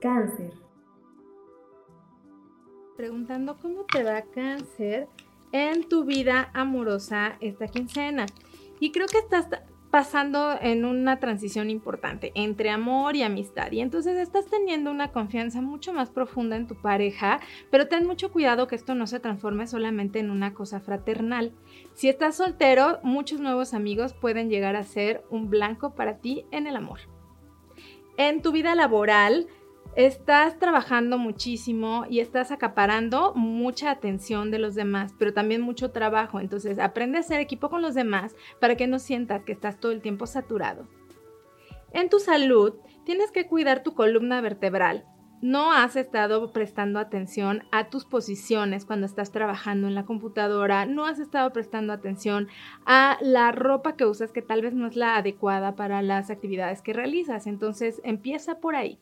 Cáncer. Preguntando cómo te va cáncer en tu vida amorosa esta quincena. Y creo que estás pasando en una transición importante entre amor y amistad. Y entonces estás teniendo una confianza mucho más profunda en tu pareja, pero ten mucho cuidado que esto no se transforme solamente en una cosa fraternal. Si estás soltero, muchos nuevos amigos pueden llegar a ser un blanco para ti en el amor. En tu vida laboral, estás trabajando muchísimo y estás acaparando mucha atención de los demás, pero también mucho trabajo. Entonces, aprende a ser equipo con los demás para que no sientas que estás todo el tiempo saturado. En tu salud, tienes que cuidar tu columna vertebral. No has estado prestando atención a tus posiciones cuando estás trabajando en la computadora, no has estado prestando atención a la ropa que usas que tal vez no es la adecuada para las actividades que realizas. Entonces, empieza por ahí.